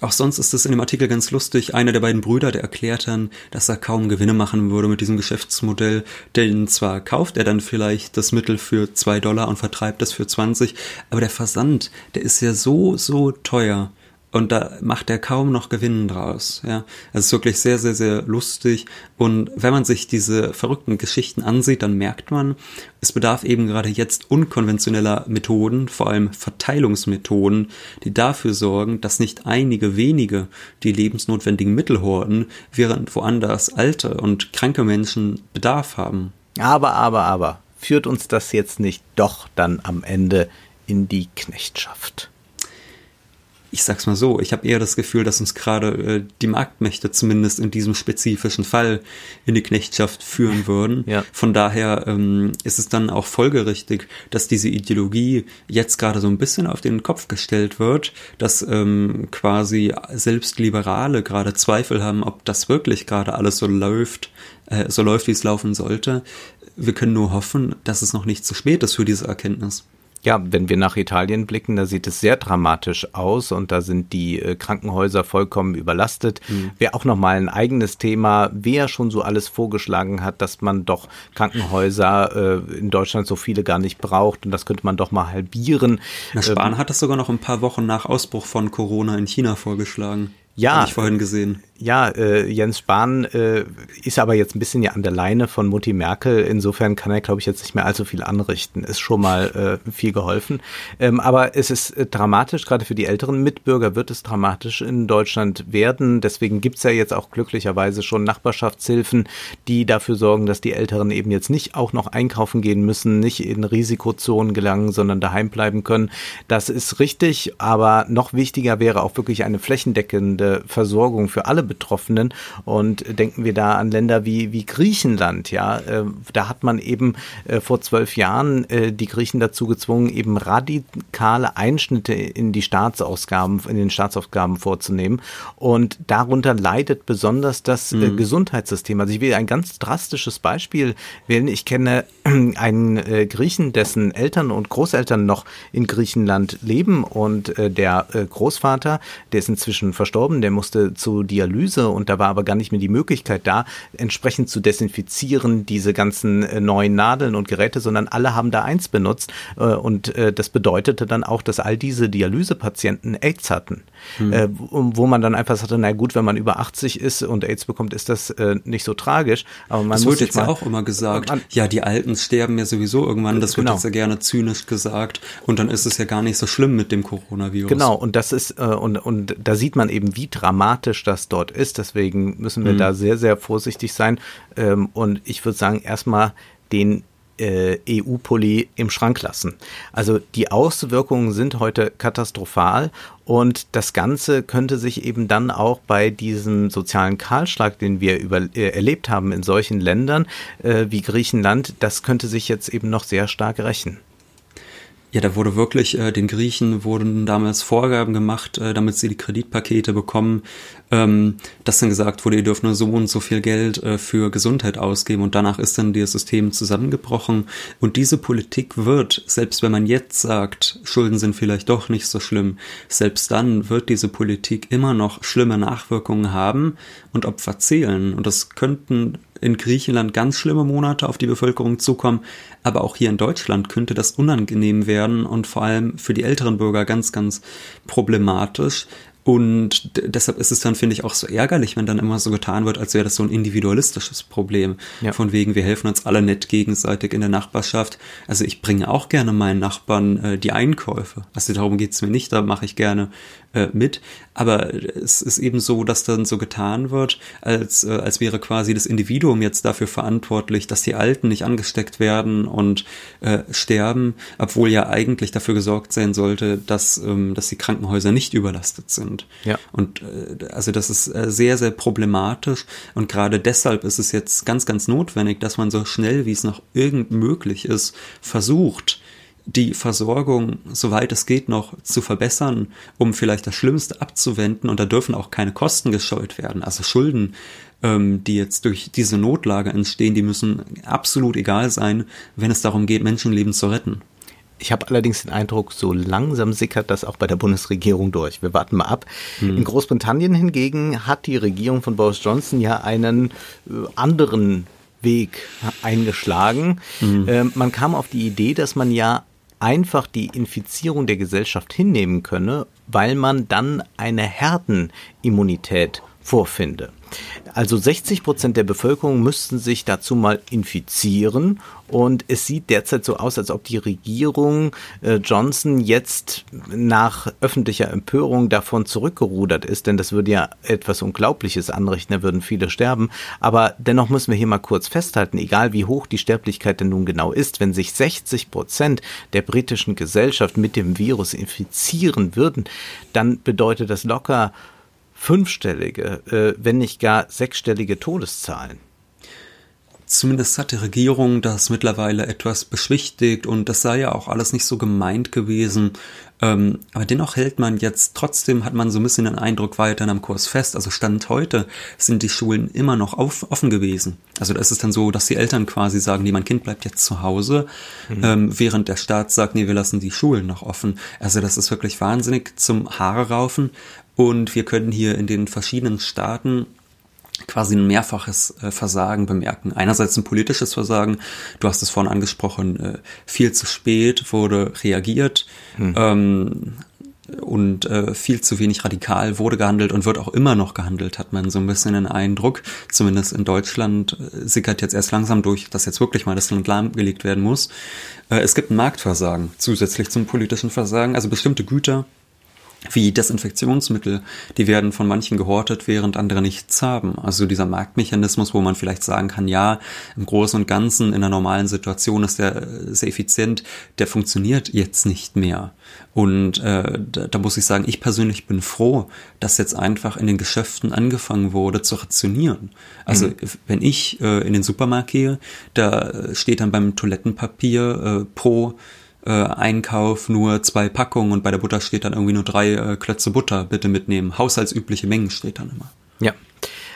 Auch sonst ist es in dem Artikel ganz lustig. Einer der beiden Brüder, der erklärt dann, dass er kaum Gewinne machen würde mit diesem Geschäftsmodell. Denn zwar kauft er dann vielleicht das Mittel für zwei Dollar und vertreibt das für 20, aber der Versand, der ist ja so, so teuer und da macht er kaum noch Gewinn draus. Ja, es ist wirklich sehr, sehr, sehr lustig. Und wenn man sich diese verrückten Geschichten ansieht, dann merkt man, es bedarf eben gerade jetzt unkonventioneller Methoden, vor allem Verteilungsmethoden, die dafür sorgen, dass nicht einige wenige die lebensnotwendigen Mittel horten, während woanders alte und kranke Menschen Bedarf haben. Aber, aber, aber, führt uns das jetzt nicht doch dann am Ende in die Knechtschaft? Ich sag's mal so, ich habe eher das Gefühl, dass uns gerade äh, die Marktmächte zumindest in diesem spezifischen Fall in die Knechtschaft führen würden. Ja. Von daher ähm, ist es dann auch folgerichtig, dass diese Ideologie jetzt gerade so ein bisschen auf den Kopf gestellt wird, dass ähm, quasi selbst Liberale gerade Zweifel haben, ob das wirklich gerade alles so läuft, äh, so läuft, wie es laufen sollte. Wir können nur hoffen, dass es noch nicht zu spät ist für diese Erkenntnis. Ja, wenn wir nach Italien blicken, da sieht es sehr dramatisch aus und da sind die äh, Krankenhäuser vollkommen überlastet. Mhm. Wäre auch nochmal ein eigenes Thema, wer schon so alles vorgeschlagen hat, dass man doch Krankenhäuser äh, in Deutschland so viele gar nicht braucht und das könnte man doch mal halbieren. Na, Spahn ähm, hat das sogar noch ein paar Wochen nach Ausbruch von Corona in China vorgeschlagen. Ja, Hab ich vorhin gesehen. Ja, äh, Jens Spahn äh, ist aber jetzt ein bisschen ja an der Leine von Mutti Merkel. Insofern kann er, glaube ich, jetzt nicht mehr allzu viel anrichten. Ist schon mal äh, viel geholfen. Ähm, aber es ist äh, dramatisch, gerade für die älteren Mitbürger wird es dramatisch in Deutschland werden. Deswegen gibt's ja jetzt auch glücklicherweise schon Nachbarschaftshilfen, die dafür sorgen, dass die Älteren eben jetzt nicht auch noch einkaufen gehen müssen, nicht in Risikozonen gelangen, sondern daheim bleiben können. Das ist richtig, aber noch wichtiger wäre auch wirklich eine flächendeckende Versorgung für alle Betroffenen. Und denken wir da an Länder wie, wie Griechenland, ja, äh, da hat man eben äh, vor zwölf Jahren äh, die Griechen dazu gezwungen, eben radikale Einschnitte in die Staatsausgaben, in den Staatsausgaben vorzunehmen. Und darunter leidet besonders das mhm. Gesundheitssystem. Also ich will ein ganz drastisches Beispiel wählen. Ich kenne einen Griechen, dessen Eltern und Großeltern noch in Griechenland leben und der Großvater, der ist inzwischen verstorben, der musste zu Dialyse Analyse und da war aber gar nicht mehr die Möglichkeit da, entsprechend zu desinfizieren, diese ganzen äh, neuen Nadeln und Geräte, sondern alle haben da eins benutzt äh, und äh, das bedeutete dann auch, dass all diese Dialysepatienten AIDS hatten, hm. wo man dann einfach sagte, na gut, wenn man über 80 ist und AIDS bekommt, ist das nicht so tragisch. Aber man das wird jetzt ja auch immer gesagt, man, ja, die Alten sterben ja sowieso irgendwann, das wird genau. jetzt ja gerne zynisch gesagt und dann ist es ja gar nicht so schlimm mit dem Coronavirus. Genau, und das ist, und, und da sieht man eben, wie dramatisch das dort dort ist. Deswegen müssen wir mhm. da sehr, sehr vorsichtig sein. Ähm, und ich würde sagen, erstmal den äh, EU-Pulli im Schrank lassen. Also die Auswirkungen sind heute katastrophal und das Ganze könnte sich eben dann auch bei diesem sozialen Kahlschlag, den wir über, äh, erlebt haben in solchen Ländern äh, wie Griechenland, das könnte sich jetzt eben noch sehr stark rächen. Ja, da wurde wirklich, äh, den Griechen wurden damals Vorgaben gemacht, äh, damit sie die Kreditpakete bekommen, ähm, dass dann gesagt wurde, ihr dürft nur so und so viel Geld äh, für Gesundheit ausgeben und danach ist dann das System zusammengebrochen. Und diese Politik wird, selbst wenn man jetzt sagt, Schulden sind vielleicht doch nicht so schlimm, selbst dann wird diese Politik immer noch schlimme Nachwirkungen haben und Opfer zählen. Und das könnten in Griechenland ganz schlimme Monate auf die Bevölkerung zukommen, aber auch hier in Deutschland könnte das unangenehm werden und vor allem für die älteren Bürger ganz, ganz problematisch. Und deshalb ist es dann, finde ich, auch so ärgerlich, wenn dann immer so getan wird, als wäre das so ein individualistisches Problem. Ja. Von wegen, wir helfen uns alle nett gegenseitig in der Nachbarschaft. Also ich bringe auch gerne meinen Nachbarn äh, die Einkäufe. Also darum geht's mir nicht, da mache ich gerne äh, mit. Aber es ist eben so, dass dann so getan wird, als, äh, als wäre quasi das Individuum jetzt dafür verantwortlich, dass die Alten nicht angesteckt werden und äh, sterben, obwohl ja eigentlich dafür gesorgt sein sollte, dass, ähm, dass die Krankenhäuser nicht überlastet sind. Ja. Und äh, also das ist äh, sehr, sehr problematisch und gerade deshalb ist es jetzt ganz, ganz notwendig, dass man so schnell wie es noch irgend möglich ist, versucht, die Versorgung, soweit es geht, noch zu verbessern, um vielleicht das Schlimmste abzuwenden. Und da dürfen auch keine Kosten gescheut werden. Also Schulden, ähm, die jetzt durch diese Notlage entstehen, die müssen absolut egal sein, wenn es darum geht, Menschenleben zu retten. Ich habe allerdings den Eindruck, so langsam sickert das auch bei der Bundesregierung durch. Wir warten mal ab. Hm. In Großbritannien hingegen hat die Regierung von Boris Johnson ja einen äh, anderen Weg eingeschlagen. Mhm. Ähm, man kam auf die Idee, dass man ja einfach die Infizierung der Gesellschaft hinnehmen könne, weil man dann eine Herdenimmunität vorfinde. Also 60 Prozent der Bevölkerung müssten sich dazu mal infizieren und es sieht derzeit so aus, als ob die Regierung äh, Johnson jetzt nach öffentlicher Empörung davon zurückgerudert ist, denn das würde ja etwas Unglaubliches anrichten, da würden viele sterben. Aber dennoch müssen wir hier mal kurz festhalten, egal wie hoch die Sterblichkeit denn nun genau ist, wenn sich 60 Prozent der britischen Gesellschaft mit dem Virus infizieren würden, dann bedeutet das locker fünfstellige, äh, wenn nicht gar sechsstellige Todeszahlen. Zumindest hat die Regierung das mittlerweile etwas beschwichtigt und das sei ja auch alles nicht so gemeint gewesen. Ähm, aber dennoch hält man jetzt, trotzdem hat man so ein bisschen den Eindruck weiterhin am Kurs fest. Also Stand heute sind die Schulen immer noch auf, offen gewesen. Also da ist es dann so, dass die Eltern quasi sagen, nee, mein Kind bleibt jetzt zu Hause, mhm. ähm, während der Staat sagt, nee, wir lassen die Schulen noch offen. Also das ist wirklich wahnsinnig zum Haare raufen. Und wir können hier in den verschiedenen Staaten quasi ein mehrfaches äh, Versagen bemerken. Einerseits ein politisches Versagen, du hast es vorhin angesprochen, äh, viel zu spät wurde reagiert hm. ähm, und äh, viel zu wenig radikal wurde gehandelt und wird auch immer noch gehandelt, hat man so ein bisschen den Eindruck. Zumindest in Deutschland sickert jetzt erst langsam durch, dass jetzt wirklich mal das Land lahmgelegt werden muss. Äh, es gibt ein Marktversagen zusätzlich zum politischen Versagen, also bestimmte Güter wie Desinfektionsmittel, die werden von manchen gehortet, während andere nichts haben. Also dieser Marktmechanismus, wo man vielleicht sagen kann, ja, im Großen und Ganzen in einer normalen Situation ist der sehr effizient, der funktioniert jetzt nicht mehr. Und äh, da, da muss ich sagen, ich persönlich bin froh, dass jetzt einfach in den Geschäften angefangen wurde zu rationieren. Also mhm. wenn ich äh, in den Supermarkt gehe, da steht dann beim Toilettenpapier äh, pro äh, Einkauf nur zwei Packungen und bei der Butter steht dann irgendwie nur drei äh, Klötze Butter bitte mitnehmen. Haushaltsübliche Mengen steht dann immer. Ja.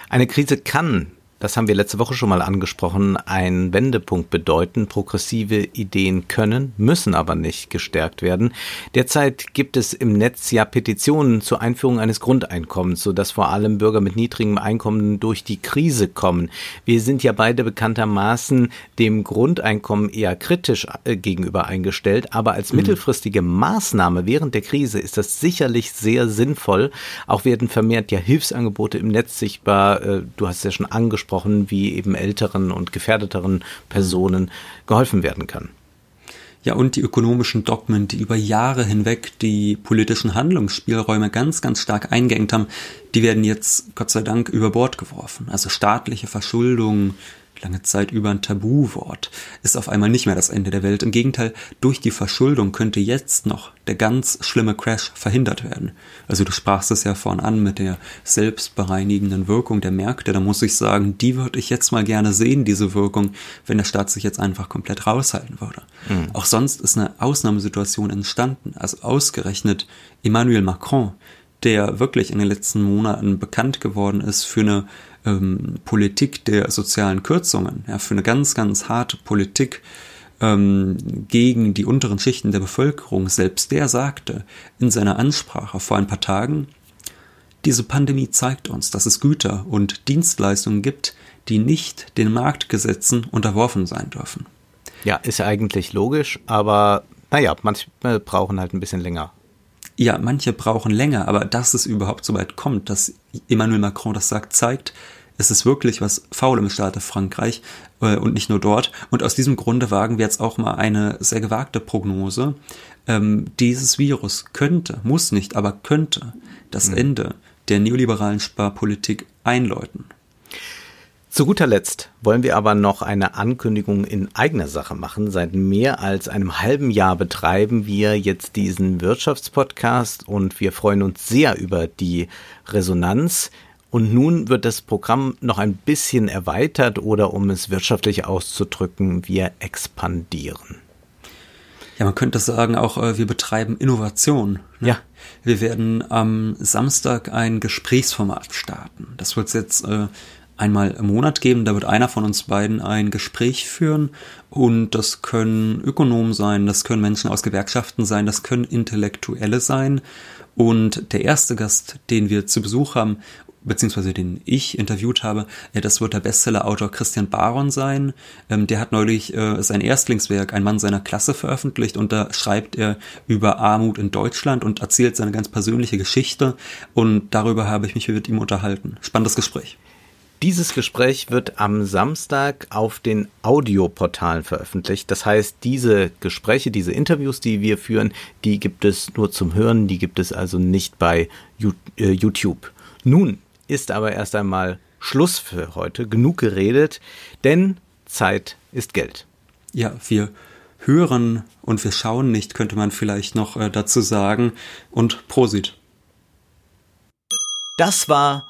Eine Krise kann das haben wir letzte Woche schon mal angesprochen, ein Wendepunkt bedeuten. Progressive Ideen können, müssen aber nicht gestärkt werden. Derzeit gibt es im Netz ja Petitionen zur Einführung eines Grundeinkommens, sodass vor allem Bürger mit niedrigem Einkommen durch die Krise kommen. Wir sind ja beide bekanntermaßen dem Grundeinkommen eher kritisch äh, gegenüber eingestellt, aber als mhm. mittelfristige Maßnahme während der Krise ist das sicherlich sehr sinnvoll. Auch werden vermehrt ja Hilfsangebote im Netz sichtbar. Äh, du hast es ja schon angesprochen angesprochen, wie eben älteren und gefährdeteren Personen geholfen werden kann. Ja, und die ökonomischen Dogmen, die über Jahre hinweg die politischen Handlungsspielräume ganz, ganz stark eingeengt haben, die werden jetzt Gott sei Dank über Bord geworfen. Also staatliche Verschuldung, lange Zeit über ein Tabuwort, ist auf einmal nicht mehr das Ende der Welt. Im Gegenteil, durch die Verschuldung könnte jetzt noch der ganz schlimme Crash verhindert werden. Also du sprachst es ja vorhin an mit der selbstbereinigenden Wirkung der Märkte. Da muss ich sagen, die würde ich jetzt mal gerne sehen, diese Wirkung, wenn der Staat sich jetzt einfach komplett raushalten würde. Mhm. Auch sonst ist eine Ausnahmesituation entstanden. Also ausgerechnet Emmanuel Macron, der wirklich in den letzten Monaten bekannt geworden ist für eine ähm, Politik der sozialen Kürzungen, ja, für eine ganz, ganz harte Politik ähm, gegen die unteren Schichten der Bevölkerung, selbst der sagte in seiner Ansprache vor ein paar Tagen, diese Pandemie zeigt uns, dass es Güter und Dienstleistungen gibt, die nicht den Marktgesetzen unterworfen sein dürfen. Ja, ist eigentlich logisch, aber naja, manchmal brauchen halt ein bisschen länger. Ja, manche brauchen länger, aber dass es überhaupt so weit kommt, dass Emmanuel Macron das sagt, zeigt, es ist wirklich was faul im Staate Frankreich äh, und nicht nur dort. Und aus diesem Grunde wagen wir jetzt auch mal eine sehr gewagte Prognose. Ähm, dieses Virus könnte, muss nicht, aber könnte das mhm. Ende der neoliberalen Sparpolitik einläuten. Zu guter Letzt wollen wir aber noch eine Ankündigung in eigener Sache machen. Seit mehr als einem halben Jahr betreiben wir jetzt diesen Wirtschaftspodcast und wir freuen uns sehr über die Resonanz. Und nun wird das Programm noch ein bisschen erweitert oder um es wirtschaftlich auszudrücken, wir expandieren. Ja, man könnte sagen auch, äh, wir betreiben Innovation. Ne? Ja. Wir werden am Samstag ein Gesprächsformat starten. Das wird es jetzt äh, einmal im Monat geben. Da wird einer von uns beiden ein Gespräch führen und das können Ökonomen sein, das können Menschen aus Gewerkschaften sein, das können Intellektuelle sein. Und der erste Gast, den wir zu Besuch haben, beziehungsweise den ich interviewt habe, äh, das wird der Bestseller-Autor Christian Baron sein. Ähm, der hat neulich äh, sein Erstlingswerk Ein Mann seiner Klasse veröffentlicht und da schreibt er über Armut in Deutschland und erzählt seine ganz persönliche Geschichte und darüber habe ich mich mit ihm unterhalten. Spannendes Gespräch. Dieses Gespräch wird am Samstag auf den Audioportalen veröffentlicht. Das heißt, diese Gespräche, diese Interviews, die wir führen, die gibt es nur zum Hören, die gibt es also nicht bei äh, YouTube. Nun ist aber erst einmal Schluss für heute, genug geredet, denn Zeit ist Geld. Ja, wir hören und wir schauen nicht, könnte man vielleicht noch äh, dazu sagen. Und Prosit. Das war